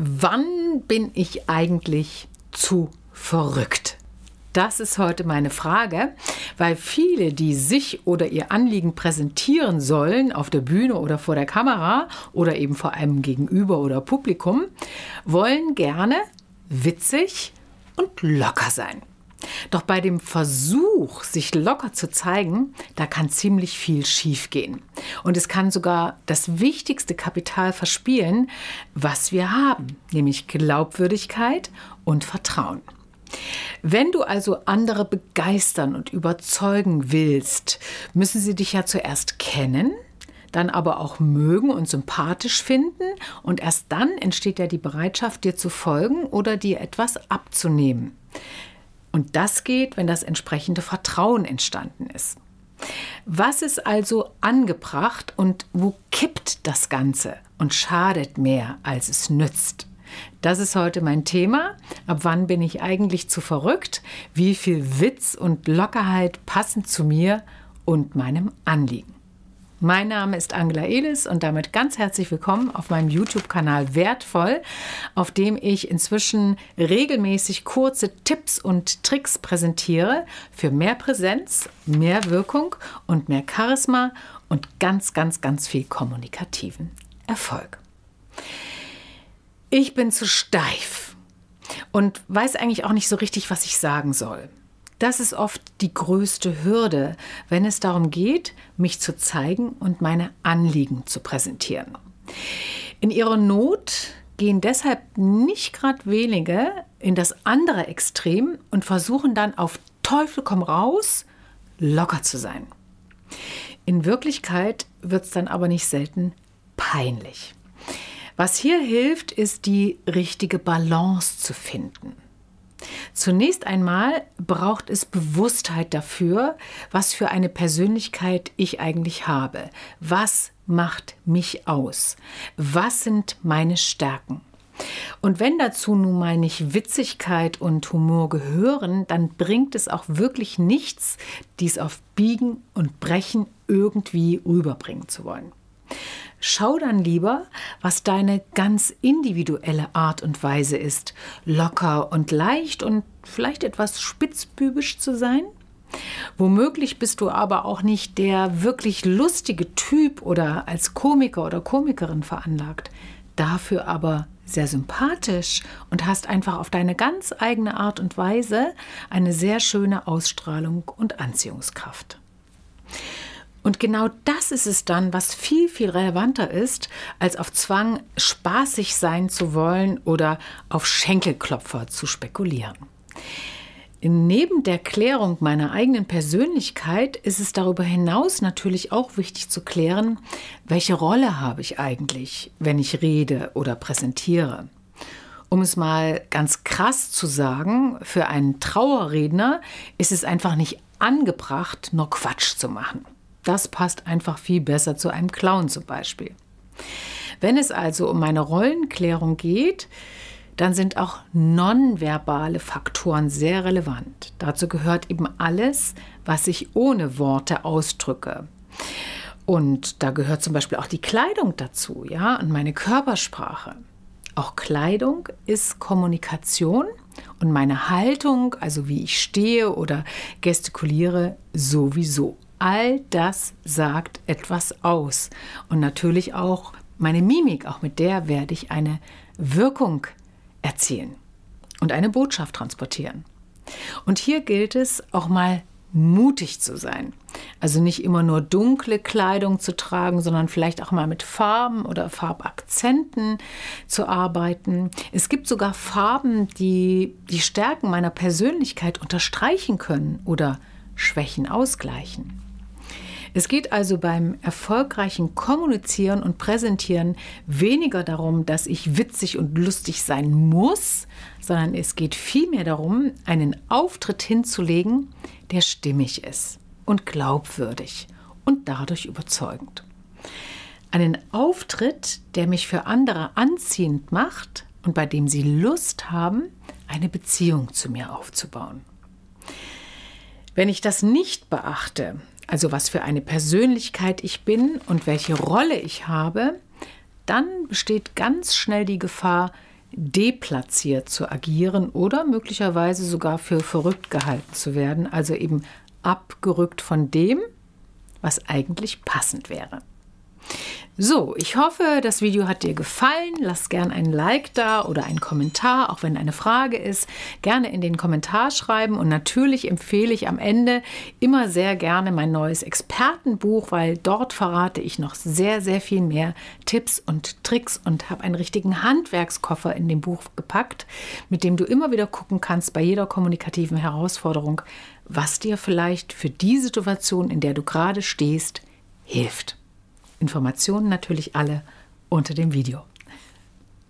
Wann bin ich eigentlich zu verrückt? Das ist heute meine Frage, weil viele, die sich oder ihr Anliegen präsentieren sollen auf der Bühne oder vor der Kamera oder eben vor einem Gegenüber oder Publikum, wollen gerne witzig und locker sein. Doch bei dem Versuch, sich locker zu zeigen, da kann ziemlich viel schiefgehen. Und es kann sogar das wichtigste Kapital verspielen, was wir haben, nämlich Glaubwürdigkeit und Vertrauen. Wenn du also andere begeistern und überzeugen willst, müssen sie dich ja zuerst kennen, dann aber auch mögen und sympathisch finden und erst dann entsteht ja die Bereitschaft, dir zu folgen oder dir etwas abzunehmen. Und das geht, wenn das entsprechende Vertrauen entstanden ist. Was ist also angebracht und wo kippt das Ganze und schadet mehr, als es nützt? Das ist heute mein Thema. Ab wann bin ich eigentlich zu verrückt? Wie viel Witz und Lockerheit passen zu mir und meinem Anliegen? Mein Name ist Angela Elis und damit ganz herzlich willkommen auf meinem YouTube-Kanal Wertvoll, auf dem ich inzwischen regelmäßig kurze Tipps und Tricks präsentiere für mehr Präsenz, mehr Wirkung und mehr Charisma und ganz, ganz, ganz viel kommunikativen Erfolg. Ich bin zu steif und weiß eigentlich auch nicht so richtig, was ich sagen soll. Das ist oft die größte Hürde, wenn es darum geht, mich zu zeigen und meine Anliegen zu präsentieren. In ihrer Not gehen deshalb nicht gerade wenige in das andere Extrem und versuchen dann auf Teufel komm raus, locker zu sein. In Wirklichkeit wird es dann aber nicht selten peinlich. Was hier hilft, ist die richtige Balance zu finden. Zunächst einmal braucht es Bewusstheit dafür, was für eine Persönlichkeit ich eigentlich habe. Was macht mich aus? Was sind meine Stärken? Und wenn dazu nun mal nicht Witzigkeit und Humor gehören, dann bringt es auch wirklich nichts, dies auf Biegen und Brechen irgendwie rüberbringen zu wollen. Schau dann lieber, was deine ganz individuelle Art und Weise ist, locker und leicht und vielleicht etwas spitzbübisch zu sein. Womöglich bist du aber auch nicht der wirklich lustige Typ oder als Komiker oder Komikerin veranlagt, dafür aber sehr sympathisch und hast einfach auf deine ganz eigene Art und Weise eine sehr schöne Ausstrahlung und Anziehungskraft. Und genau das ist es dann, was viel, viel relevanter ist, als auf Zwang spaßig sein zu wollen oder auf Schenkelklopfer zu spekulieren. Neben der Klärung meiner eigenen Persönlichkeit ist es darüber hinaus natürlich auch wichtig zu klären, welche Rolle habe ich eigentlich, wenn ich rede oder präsentiere. Um es mal ganz krass zu sagen, für einen Trauerredner ist es einfach nicht angebracht, nur Quatsch zu machen. Das passt einfach viel besser zu einem Clown zum Beispiel. Wenn es also um meine Rollenklärung geht, dann sind auch nonverbale Faktoren sehr relevant. Dazu gehört eben alles, was ich ohne Worte ausdrücke. Und da gehört zum Beispiel auch die Kleidung dazu, ja, und meine Körpersprache. Auch Kleidung ist Kommunikation und meine Haltung, also wie ich stehe oder gestikuliere, sowieso. All das sagt etwas aus. Und natürlich auch meine Mimik, auch mit der werde ich eine Wirkung erzielen und eine Botschaft transportieren. Und hier gilt es auch mal mutig zu sein. Also nicht immer nur dunkle Kleidung zu tragen, sondern vielleicht auch mal mit Farben oder Farbakzenten zu arbeiten. Es gibt sogar Farben, die die Stärken meiner Persönlichkeit unterstreichen können oder Schwächen ausgleichen. Es geht also beim erfolgreichen Kommunizieren und Präsentieren weniger darum, dass ich witzig und lustig sein muss, sondern es geht vielmehr darum, einen Auftritt hinzulegen, der stimmig ist und glaubwürdig und dadurch überzeugend. Einen Auftritt, der mich für andere anziehend macht und bei dem sie Lust haben, eine Beziehung zu mir aufzubauen. Wenn ich das nicht beachte, also was für eine Persönlichkeit ich bin und welche Rolle ich habe, dann besteht ganz schnell die Gefahr, deplatziert zu agieren oder möglicherweise sogar für verrückt gehalten zu werden, also eben abgerückt von dem, was eigentlich passend wäre. So, ich hoffe, das Video hat dir gefallen. Lass gern ein Like da oder einen Kommentar, auch wenn eine Frage ist. Gerne in den Kommentar schreiben und natürlich empfehle ich am Ende immer sehr gerne mein neues Expertenbuch, weil dort verrate ich noch sehr, sehr viel mehr Tipps und Tricks und habe einen richtigen Handwerkskoffer in dem Buch gepackt, mit dem du immer wieder gucken kannst bei jeder kommunikativen Herausforderung, was dir vielleicht für die Situation, in der du gerade stehst, hilft. Informationen natürlich alle unter dem Video.